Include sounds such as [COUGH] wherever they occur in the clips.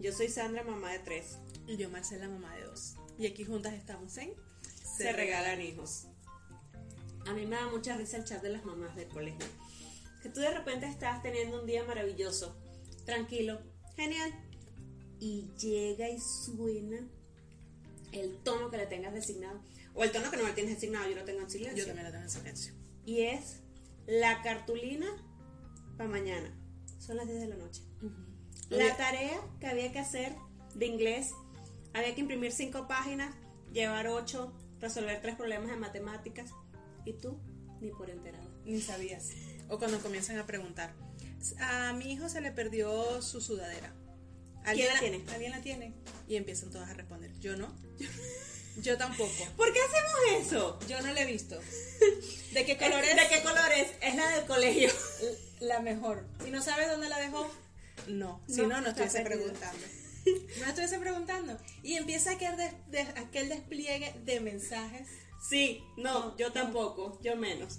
Yo soy Sandra, mamá de tres. Y yo Marcela, mamá de dos. Y aquí juntas estamos en Se, regalan hijos. A mí me da mucha risa el chat de las mamás del colegio. Que tú de repente estás teniendo un día maravilloso, tranquilo, genial. Y llega y suena el tono que le tengas designado. O el tono que no le tienes designado, yo lo tengo en silencio. Yo también lo tengo en silencio. Y es la cartulina para mañana. Son las 10 de la noche. La tarea que había que hacer de inglés, había que imprimir cinco páginas, llevar ocho, resolver tres problemas de matemáticas. ¿Y tú? Ni por enterado. Ni sabías. O cuando comienzan a preguntar. A mi hijo se le perdió su sudadera. ¿Quién la tiene? ¿Alguien la tiene? Y empiezan todas a responder. Yo no. [LAUGHS] Yo tampoco. ¿Por qué hacemos eso? Yo no la he visto. [LAUGHS] ¿De qué color es? ¿De qué color es? Es la del colegio. La mejor. ¿Y no sabes dónde la dejó? No, si no, no, estuviese preguntando. [LAUGHS] No estuviese preguntando. Y empieza aquel, de, aquel despliegue de mensajes. Sí, no, yo tampoco, yo menos.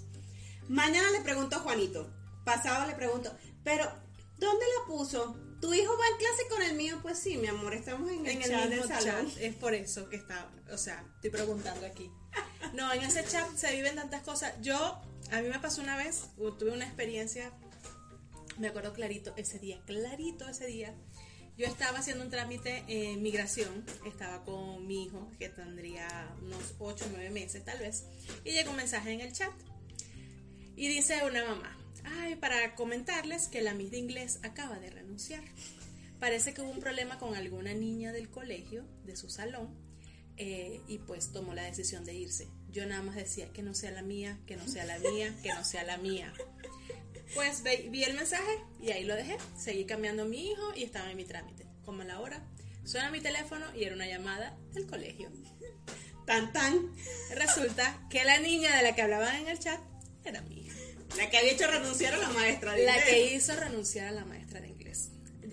Mañana le pregunto a Juanito, pasado le pregunto, pero ¿dónde la puso? ¿Tu hijo va en clase con el mío? Pues sí, mi amor, estamos en el, chat del salón. Es por eso que está, o sea, estoy preguntando aquí. [LAUGHS] No, en ese chat se viven tantas cosas. Yo, a mí me pasó una vez, tuve una experiencia me acuerdo clarito ese día, clarito ese día. Yo estaba haciendo un trámite en migración, estaba con mi hijo, que tendría unos 8 o 9 meses tal vez, y llegó un mensaje en el chat. Y dice una mamá, ay, para comentarles que la Miss de inglés acaba de renunciar. Parece que hubo un problema con alguna niña del colegio, de su salón, eh, y pues tomó la decisión de irse. Yo nada más decía que no sea la mía, que no sea la mía, que no sea la mía. Pues vi el mensaje y ahí lo dejé. Seguí cambiando a mi hijo y estaba en mi trámite. Como a la hora, suena mi teléfono y era una llamada del colegio. Tan tan. Resulta que la niña de la que hablaban en el chat era mi hija. La que había hecho renunciar a la maestra de inglés. La que hizo renunciar a la maestra de inglés.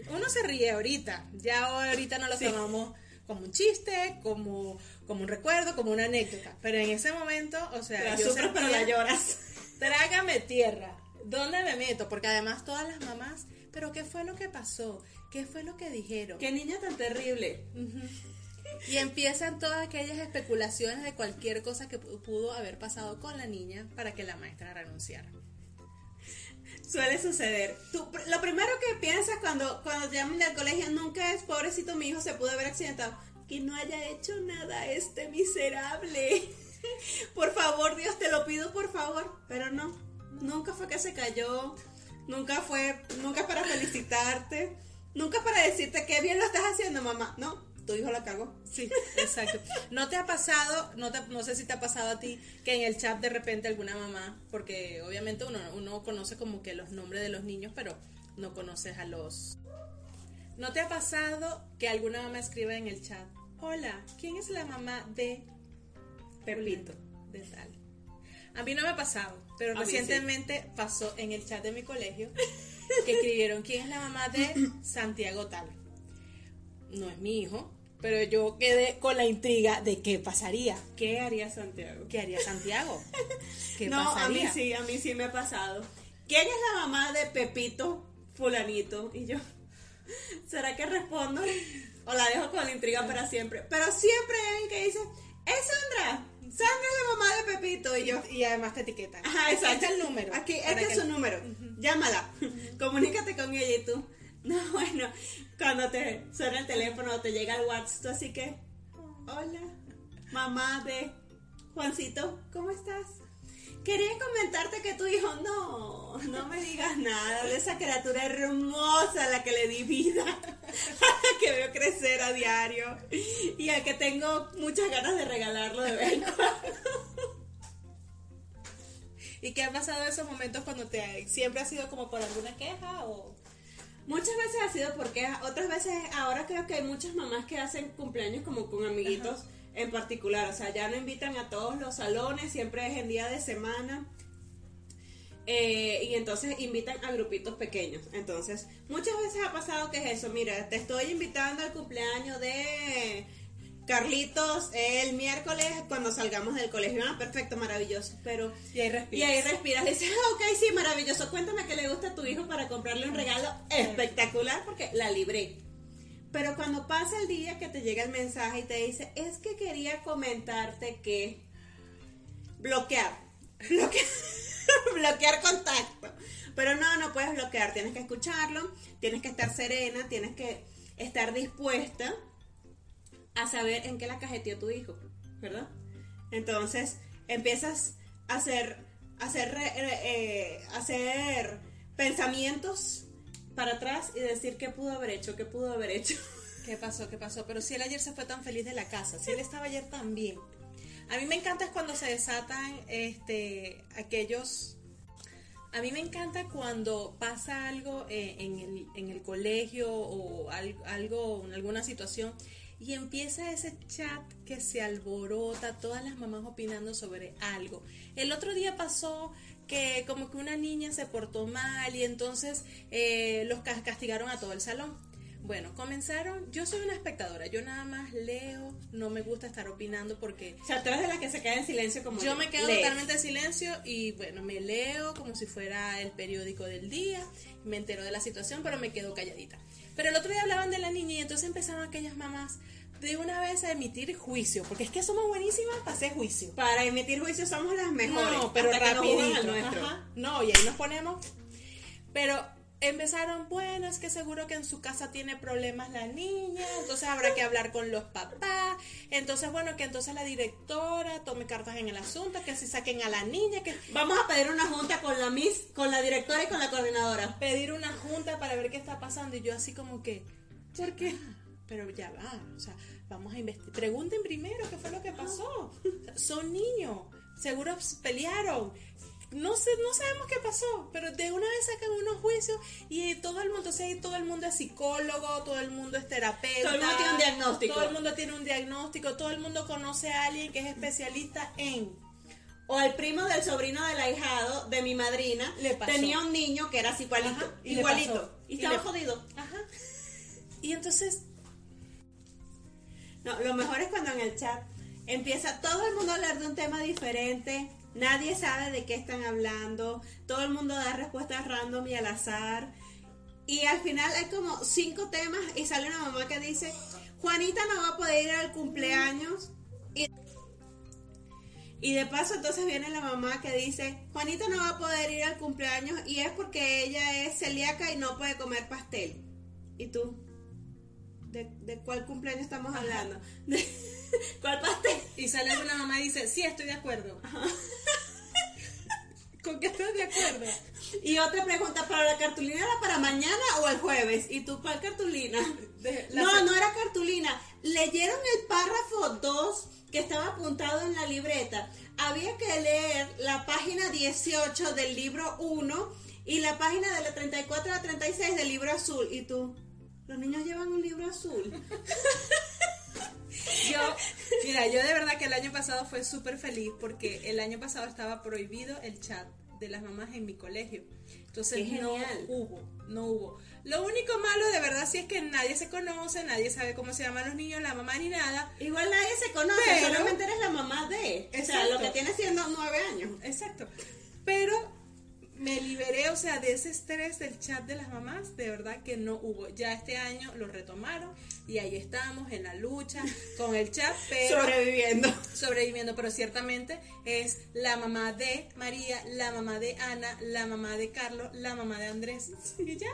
Uno se ríe ahorita. Ya ahorita no lo tomamos como un chiste, como, como un recuerdo, como una anécdota. Pero en ese momento, o sea, la yo sufres, pero la lloras. Trágame tierra. ¿Dónde me meto? Porque además todas las mamás, pero ¿qué fue lo que pasó? ¿Qué fue lo que dijeron? ¿Qué niña tan terrible? Y empiezan todas aquellas especulaciones de cualquier cosa que pudo haber pasado con la niña para que la maestra renunciara. Suele suceder. lo primero que piensas cuando, cuando llaman al colegio nunca es, pobrecito mi hijo se pudo haber accidentado. Que no haya hecho nada este miserable. [LAUGHS] por favor, Dios, te lo pido, por favor. Pero no, Nunca fue que se cayó, nunca fue, nunca es para felicitarte, nunca es para decirte que bien lo estás haciendo, mamá. No, tu hijo la cagó. Sí, exacto. ¿No te ha pasado, no, no sé si te ha pasado a ti, que en el chat de repente alguna mamá, porque obviamente uno, uno conoce como que los nombres de los niños, pero no conoces a los... ¿No te ha pasado que alguna mamá escriba en el chat, hola, ¿quién es la mamá de Pepito? De tal. A mí no me ha pasado, pero recientemente pasó en el chat de mi colegio que escribieron quién es la mamá de [CLEARS THROAT] Santiago tal. No es mi hijo, pero yo quedé con la intriga de qué pasaría. ¿Qué haría Santiago? ¿Qué haría Santiago? ¿Qué [LAUGHS] no, a mí sí, a mí sí me ha pasado. ¿Quién es la mamá de Pepito fulanito? Y yo, [LAUGHS] ¿será que respondo? O la dejo con la intriga para siempre. Pero siempre hay alguien que dice, ¡es Sandra! Sandra es la mamá de Pepito y yo. Y además te etiqueta. Ajá, exacto. Este es el número. Aquí, este es su número. Llámala. [LAUGHS] Comunícate con ella y tú. [LAUGHS] No, bueno, cuando te suena el teléfono o te llega el WhatsApp, tú así que. Hola, mamá de Juancito, ¿cómo estás? Quería comentarte que tu hijo, no, no me digas nada de esa criatura hermosa a la que le di vida, [LAUGHS] a la que veo crecer a diario y a que tengo muchas ganas de regalarlo de vez en cuando. ¿Y qué ha pasado en esos momentos cuando te siempre ha sido como por alguna queja o Muchas veces ha sido por quejas, otras veces ahora creo que hay muchas mamás que hacen cumpleaños como con amiguitos en particular, o sea, ya no invitan a todos los salones, siempre es en día de semana. eh, y entonces invitan a grupitos pequeños. Entonces, muchas veces ha pasado que es eso. Mira, te estoy invitando al cumpleaños de Carlitos el miércoles cuando salgamos del colegio. Ah, perfecto, maravilloso. Pero y ahí y respiras? ahí respiras y dices, "Ah, ok, sí, maravilloso. Cuéntame qué le gusta a tu hijo para comprarle un regalo espectacular porque la libré. Pero cuando pasa el día que te llega el mensaje y te dice, es que quería comentarte que [LAUGHS] bloquear, bloquear, contacto. Pero no, no puedes bloquear, tienes que escucharlo, tienes que estar serena, tienes que estar dispuesta a saber en qué la cajeteó tu hijo, ¿verdad? Entonces empiezas a hacer, a hacer, re- eh, hacer pensamientos para atrás y decir qué pudo haber hecho, qué pudo haber hecho. [LAUGHS] ¿Qué pasó? ¿Qué pasó? Pero si él ayer se fue tan feliz de la casa, si él estaba ayer tan bien. A mí me encanta es cuando se desatan este aquellos a mí me encanta cuando pasa algo eh, en, el, en el colegio o al- algo, alguna situación y empieza ese chat que se alborota, todas las mamás opinando sobre algo. El otro día pasó que como que una niña se portó mal y entonces eh, los cas- castigaron a todo el salón. Bueno, comenzaron, yo soy una espectadora, yo nada más leo, no me gusta estar opinando porque O sea, tú eres de las que se queda en silencio como yo me quedo lees. totalmente en silencio y bueno, me leo como si fuera el periódico del día, me entero de la situación, pero me quedo calladita. Pero el otro día hablaban de la niña y entonces empezaron aquellas mamás de una vez a emitir juicio, porque es que somos buenísimas para hacer juicio. Para emitir juicios somos las mejores. No, pero rapidito. Ajá. No, y ahí nos ponemos. Pero empezaron, bueno, es que seguro que en su casa tiene problemas la niña, entonces habrá que hablar con los papás. Entonces, bueno, que entonces la directora tome cartas en el asunto, que si saquen a la niña, que Vamos a pedir una junta con la Miss, con la directora y con la coordinadora. pedir una junta para ver qué está pasando. Y yo así como que, ¿por qué? Pero ya va, o sea, vamos a investigar. Pregunten primero qué fue lo que pasó. Son niños, seguro pelearon. No sé, no sabemos qué pasó, pero de una vez sacan unos juicios y todo el mundo, o sea, todo el mundo es psicólogo, todo el mundo es terapeuta. Todo el mundo tiene un diagnóstico. Todo el mundo tiene un diagnóstico, todo el mundo conoce a alguien que es especialista en. O al primo del sobrino del ahijado de mi madrina Le pasó. tenía un niño que era así igualito. Ajá, y igualito. Y, Y estaba le- jodido. Ajá. Y entonces No, lo mejor es cuando en el chat empieza todo el mundo a hablar de un tema diferente, nadie sabe de qué están hablando, todo el mundo da respuestas random y al azar. Y al final hay como cinco temas y sale una mamá que dice, Juanita no va a poder ir al cumpleaños. Y, y de paso entonces viene la mamá que dice, Juanita no va a poder ir al cumpleaños y es porque ella es celíaca y no puede comer pastel. ¿Y tú? ¿De, de cuál cumpleaños estamos hablando? [LAUGHS] ¿De cuál pastel? Y sale una mamá y dice, sí, estoy de acuerdo. [LAUGHS] ¿Con qué estás de acuerdo? Y otra pregunta, ¿para la cartulina era para mañana o el jueves? ¿Y tú cuál cartulina? De- no, se- no era cartulina. Leyeron el párrafo 2 que estaba apuntado en la libreta. Había que leer la página 18 del libro 1 y la página de la 34 a la 36 del libro azul. ¿Y tú? Los niños llevan un libro azul. [LAUGHS] Yo, mira, yo de verdad que el año pasado fue súper feliz porque el año pasado estaba prohibido el chat de las mamás en mi colegio. Entonces no hubo, no hubo. Lo único malo de verdad sí es que nadie se conoce, nadie sabe cómo se llaman los niños, la mamá ni nada. Igual nadie se conoce, Pero- solamente eres la mamá de. O sea, Exacto. lo que tiene siendo nueve años. Exacto. Pero me liberé, o sea, de ese estrés del chat de las mamás, de verdad que no hubo. Ya este año lo retomaron y ahí estamos en la lucha con el chat, [LAUGHS] pero Sobreviviendo. sobreviviendo, pero ciertamente es la mamá de María, la mamá de Ana, la mamá de Carlos, la mamá de Andrés. Y ya.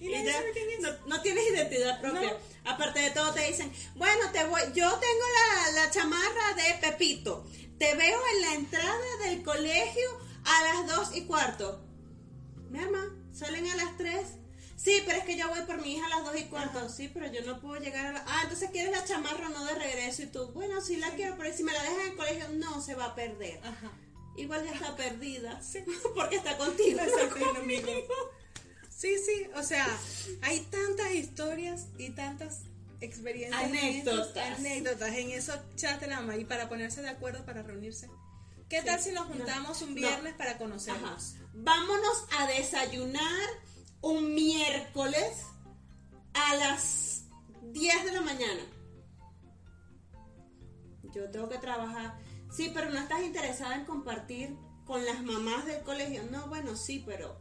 Y, ya sabe quién es. no, no tienes identidad propia. Aparte de todo te dicen, bueno, te voy, yo tengo la, la chamarra de Pepito. Te veo en la entrada del colegio a las dos y cuarto. Mi mamá, salen a las tres. Sí, pero es que yo voy por mi hija a las dos y cuarto. Sí, pero yo no puedo llegar a la... Ah, entonces quieres la chamarra o no de regreso. Y tú, bueno, sí la quiero, pero si me la dejas en el colegio, no, se va a perder. Ajá. Igual ya está [LAUGHS] perdida. [LAUGHS] Porque está contigo. Exacto. Sí, sí, o sea, hay tantas historias y tantas experiencias. Anécdotas. anécdotas en esos chats de la mamá y para ponerse de acuerdo para reunirse. ¿Qué tal si nos juntamos un viernes para Ajá. conocernos? Vámonos a desayunar un miércoles a las 10 de la mañana. Yo tengo que trabajar. Sí, pero no estás interesada en compartir con las mamás del colegio. No, bueno, sí, pero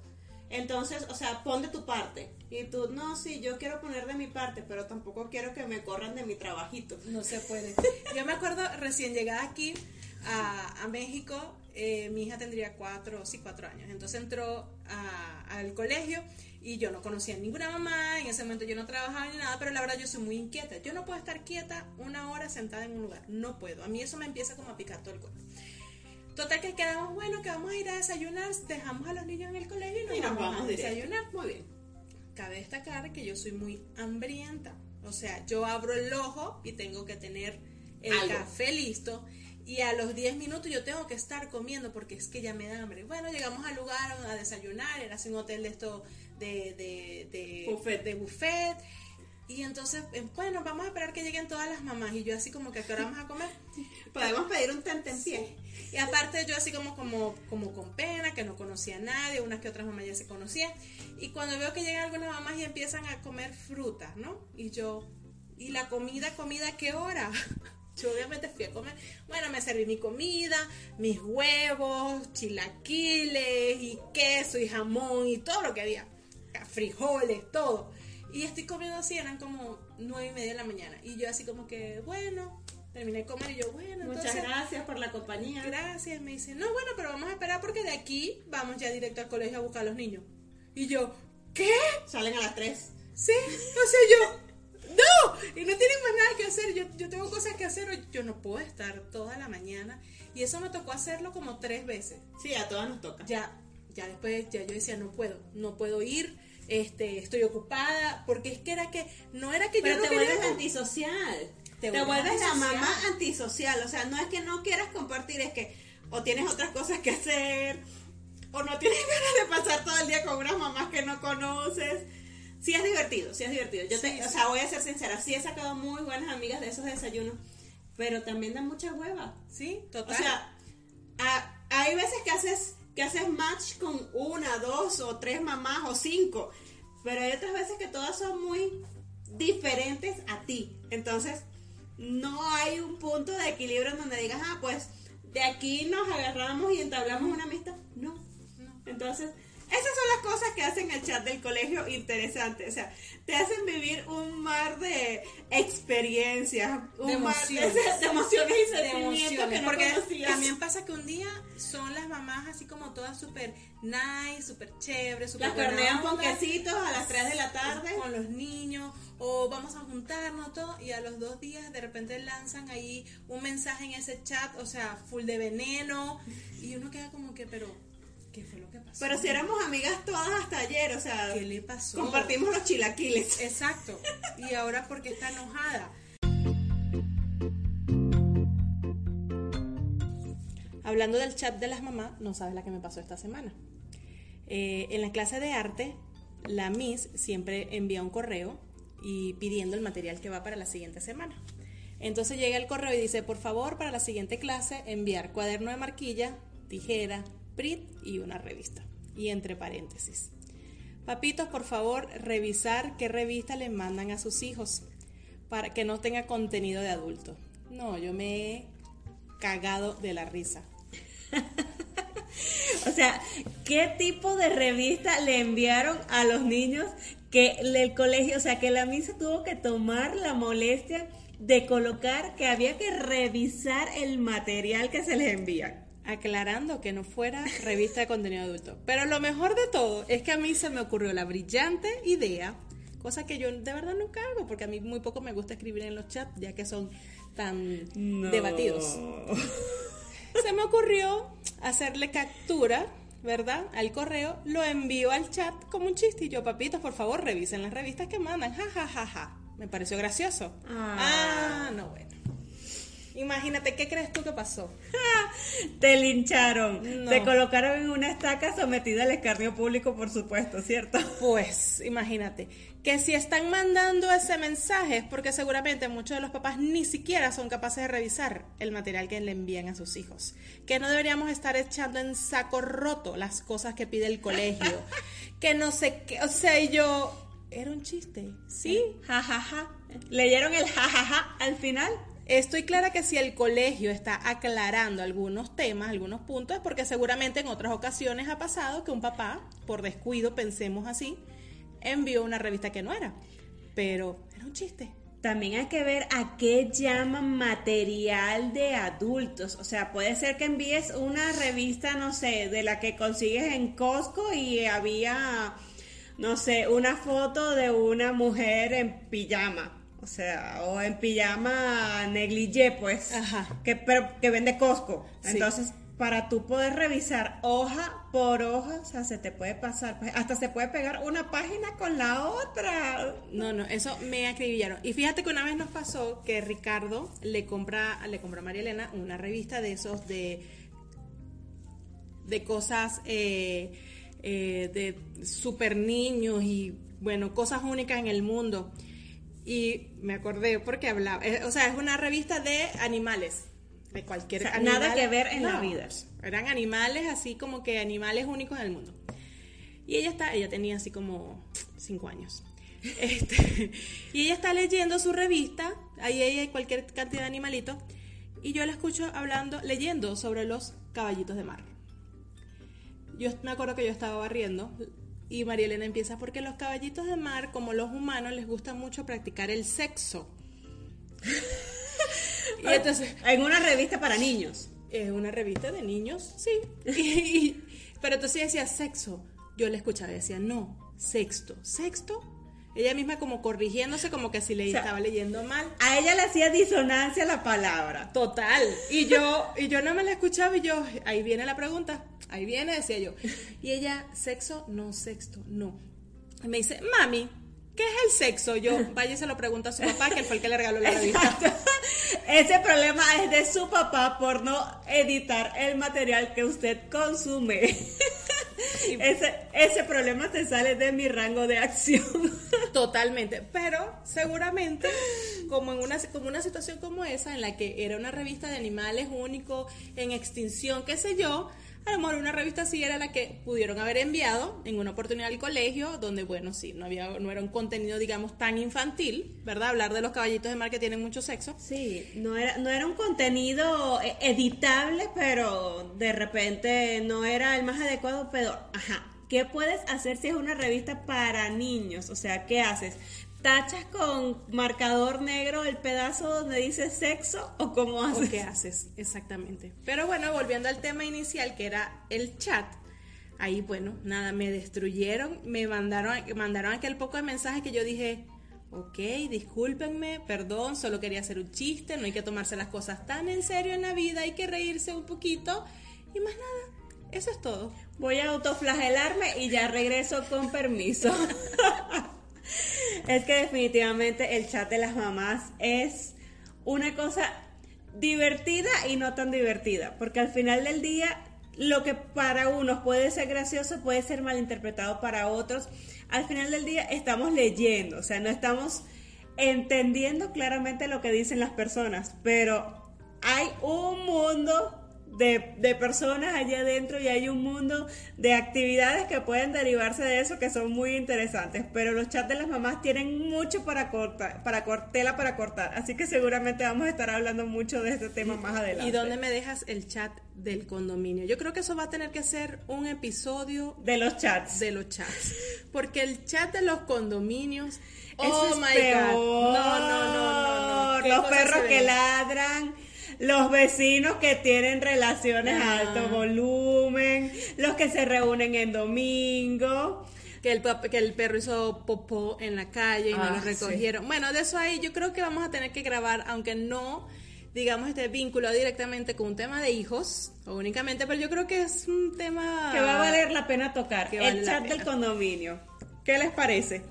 entonces, o sea, pon de tu parte. Y tú, no, sí, yo quiero poner de mi parte, pero tampoco quiero que me corran de mi trabajito. No se puede. Yo me acuerdo recién llegada aquí a, a México, eh, mi hija tendría cuatro, sí, cuatro años. Entonces entró a- al colegio y yo no conocía ninguna mamá, en ese momento yo no trabajaba ni nada, pero la verdad yo soy muy inquieta. Yo no puedo estar quieta una hora sentada en un lugar, no puedo. A mí eso me empieza como a picar todo el cuerpo. Total que quedamos, bueno, que vamos a ir a desayunar, dejamos a los niños en el colegio y nos, Y nos vamos, vamos a directo. desayunar. Muy bien. Cabe destacar que yo soy muy hambrienta. O sea, yo abro el ojo y tengo que tener el Algo. café listo. Y a los 10 minutos yo tengo que estar comiendo porque es que ya me da hambre. Bueno, llegamos al lugar a desayunar, era así un hotel de esto de, de, de, Buffet. de buffet. Y entonces, eh, bueno, vamos a esperar que lleguen todas las mamás. Y yo así como que a qué hora vamos a comer. [LAUGHS] Podemos pedir un tente en pie. Y aparte yo así como, como, como con pena, que no conocía a nadie, unas que otras mamás ya se conocían. Y cuando veo que llegan algunas mamás y empiezan a comer frutas, ¿no? Y yo, ¿y la comida, comida qué hora? Yo obviamente fui a comer. Bueno, me serví mi comida, mis huevos, chilaquiles y queso y jamón y todo lo que había. Frijoles, todo. Y estoy comiendo así, eran como nueve y media de la mañana. Y yo así como que, bueno, terminé de comer y yo, bueno, Muchas entonces... gracias por la compañía. Gracias, me dice, no, bueno, pero vamos a esperar porque de aquí vamos ya directo al colegio a buscar a los niños. Y yo, ¿qué? Salen a las 3. Sí, o sea, yo, no, y no tienen más nada que hacer, yo, yo tengo cosas que hacer, yo no puedo estar toda la mañana. Y eso me tocó hacerlo como tres veces. Sí, a todas nos toca. Ya, ya después, ya yo decía, no puedo, no puedo ir, este, estoy ocupada, porque es que era que, no era que Pero yo no te quería vuelves antisocial. Te Te, vuelves la mamá antisocial. O sea, no es que no quieras compartir, es que o tienes otras cosas que hacer, o no tienes [LAUGHS] ganas de pasar todo el día con unas mamás que no conoces. Sí es divertido, sí es divertido. Yo te, o sea, voy a ser sincera, sí he sacado muy buenas amigas de esos desayunos, pero también dan mucha hueva. Sí, O total. sea, a- hay veces que haces que haces match con una, dos o tres mamás o cinco, pero hay otras veces que todas son muy diferentes a ti. Entonces, no hay un punto de equilibrio en donde digas, ah, pues de aquí nos agarramos y entablamos una amistad. No. Entonces, esas son las cosas que hacen el chat del colegio interesante. O sea, te hacen vivir un mar de experiencias, un De mar emociones. de, [LAUGHS] de emociones y sentimientos emociones, que no porque conocías. también pasa que un día son las mamás así como todas súper nice, súper chéveres, súper Las buena hornean onda, ponquecitos a las 3 de la tarde. con los niños o vamos a juntarnos todo y a los dos días de repente lanzan ahí un mensaje en ese chat, o sea, full de veneno y uno queda como que, pero ¿qué fue lo que pasó? Pero si éramos amigas todas hasta ayer, o sea, ¿Qué le pasó? compartimos los chilaquiles. [LAUGHS] Exacto. Y ahora porque está enojada. Hablando del chat de las mamás, no sabes la que me pasó esta semana. Eh, en la clase de arte, la Miss siempre envía un correo y pidiendo el material que va para la siguiente semana. Entonces llega el correo y dice, por favor, para la siguiente clase enviar cuaderno de marquilla, tijera, PRIT y una revista. Y entre paréntesis. Papitos, por favor, revisar qué revista le mandan a sus hijos para que no tenga contenido de adulto. No, yo me he cagado de la risa. [LAUGHS] O sea, ¿qué tipo de revista le enviaron a los niños que el colegio, o sea, que la misa tuvo que tomar la molestia de colocar que había que revisar el material que se les envía? Aclarando que no fuera revista de contenido adulto. Pero lo mejor de todo es que a mí se me ocurrió la brillante idea, cosa que yo de verdad nunca hago, porque a mí muy poco me gusta escribir en los chats, ya que son tan debatidos. Se me ocurrió hacerle captura ¿verdad? Al correo, lo envío al chat como un chiste y yo, papitos, por favor, revisen las revistas que mandan. Ja, ja, ja, ja. Me pareció gracioso. Ah. ah no, bueno. Imagínate, ¿qué crees tú que pasó? [LAUGHS] Te lincharon. No. Te colocaron en una estaca sometida al escarnio público, por supuesto, ¿cierto? Pues, imagínate, que si están mandando ese mensaje es porque seguramente muchos de los papás ni siquiera son capaces de revisar el material que le envían a sus hijos. Que no deberíamos estar echando en saco roto las cosas que pide el colegio. [LAUGHS] que no sé qué, o sea, yo... Era un chiste, ¿sí? Ja, ja, ja. ¿Leyeron el ja, ja, ja al final? Estoy clara que si el colegio está aclarando algunos temas, algunos puntos, es porque seguramente en otras ocasiones ha pasado que un papá, por descuido, pensemos así, envió una revista que no era. Pero era un chiste. También hay que ver a qué llaman material de adultos. O sea, puede ser que envíes una revista, no sé, de la que consigues en Costco y había, no sé, una foto de una mujer en pijama. O sea, o en pijama negligé, pues, Ajá. que, pero que vende Costco. Sí. Entonces, para tú poder revisar hoja por hoja, o sea, se te puede pasar, pues, hasta se puede pegar una página con la otra. No, no, eso me acribillaron. Y fíjate que una vez nos pasó que Ricardo le compra, le compró a María Elena una revista de esos de, de cosas eh, eh, de super niños y bueno, cosas únicas en el mundo. Y me acordé porque hablaba, eh, o sea, es una revista de animales, de cualquier O sea, animal. nada que ver en la No, vida. Eran animales así como que animales únicos en el mundo. Y ella está, ella tenía así como cinco años. [LAUGHS] Este, y ella está leyendo su revista, ahí hay cualquier cantidad de animalitos, y yo la escucho hablando, leyendo sobre los caballitos de mar. Yo me acuerdo que yo estaba barriendo y María Elena empieza porque los caballitos de mar, como los humanos, les gusta mucho practicar el sexo. [LAUGHS] y entonces, En una revista para niños. es una revista de niños, sí. [LAUGHS] Y- pero entonces decía sexo. Yo la escuchaba y decía, no, sexto. ¿Sexto? Ella misma como corrigiéndose, como que si le sea, estaba leyendo mal. A ella le hacía disonancia la palabra. Total. Y yo, y yo no me la escuchaba y yo, ahí viene la pregunta, ahí viene, decía yo. Y ella, sexo, no, sexto, no. Y me dice, mami, ¿qué es el sexo? Yo, vaya y se lo pregunta a su papá, que él fue el que le regaló la revista. Ese problema es de su papá por no editar el material que usted consume. Ese, ese problema se sale de mi rango de acción. Totalmente, pero seguramente como en una como una situación como esa en la que era una revista de animales único en extinción, qué sé yo, a lo mejor una revista así era la que pudieron haber enviado en una oportunidad al colegio, donde bueno, sí, no había no era un contenido digamos tan infantil, ¿verdad? Hablar de los caballitos de mar que tienen mucho sexo. Sí, no era, no era un contenido eh, editable, pero de repente no era el más adecuado, pero, ajá, ¿qué puedes hacer si es una revista para niños? O sea, ¿qué haces? ¿Tachas con marcador negro el pedazo donde dice sexo o cómo ¿O haces? qué haces? Exactamente. Pero bueno, volviendo al tema inicial, que era el chat. Ahí, bueno, nada, me destruyeron, me mandaron, mandaron aquel poco de mensajes que yo dije, ok, discúlpenme, perdón, solo quería hacer un chiste, no hay que tomarse las cosas tan en serio en la vida, hay que reírse un poquito y más nada, eso es todo. Voy a autoflagelarme y ya regreso con permiso. [LAUGHS] es que definitivamente el chat de las mamás es una cosa divertida y no tan divertida, porque al final del día lo que para unos puede ser gracioso puede ser malinterpretado para otros. Al final del día estamos leyendo, o sea, no estamos entendiendo claramente lo que dicen las personas, pero hay un mundo de, de personas allá adentro y hay un mundo de actividades que pueden derivarse de eso que son muy interesantes. Pero los chats de las mamás tienen mucho para cortar, para cor- tela para cortar. Así que seguramente vamos a estar hablando mucho de este tema más adelante. ¿Y dónde me dejas el chat del condominio? Yo creo que eso va a tener que ser un episodio De los chats. de los chats. Porque el chat de los condominios. Oh es my peor. god. No, no, no, no, no. ¿Qué Los perros que ven? ladran. Los vecinos que tienen relaciones a Ah. alto volumen, los que se reúnen en domingo. Que el, que el perro hizo popó en la calle y no Ah, lo recogieron. Bueno, de eso ahí yo creo que vamos a tener que grabar, aunque no digamos, este vínculo directamente con un tema de hijos, o únicamente, pero yo creo que es un tema... Que va a valer la pena tocar. Que el chat del condominio. ¿Qué les parece?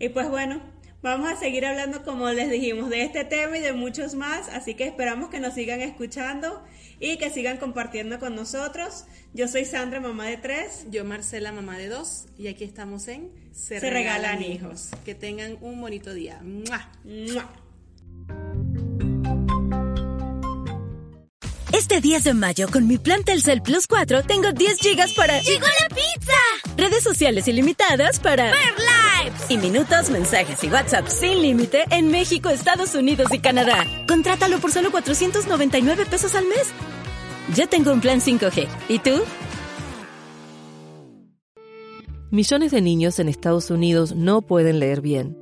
Y pues bueno, vamos a seguir hablando, como les dijimos, de este tema y de muchos más. Así que esperamos que nos sigan escuchando y que sigan compartiendo con nosotros. Yo soy Sandra, mamá de tres. Yo, Marcela, mamá de dos, y aquí estamos en Se Regalan Hijos. Que tengan un bonito día. ¡Mua! ¡Mua! Este 10 de mayo, con mi plan Telcel Plus 4, tengo 10 gigas para... ¡Llegó la pizza! Redes sociales ilimitadas para... ¡Ver lives! Y minutos, mensajes y WhatsApp sin límite en México, Estados Unidos y Canadá. Contrátalo por solo 499 pesos al mes. Ya tengo un plan 5G. ¿Y tú? Millones de niños en Estados Unidos no pueden leer bien.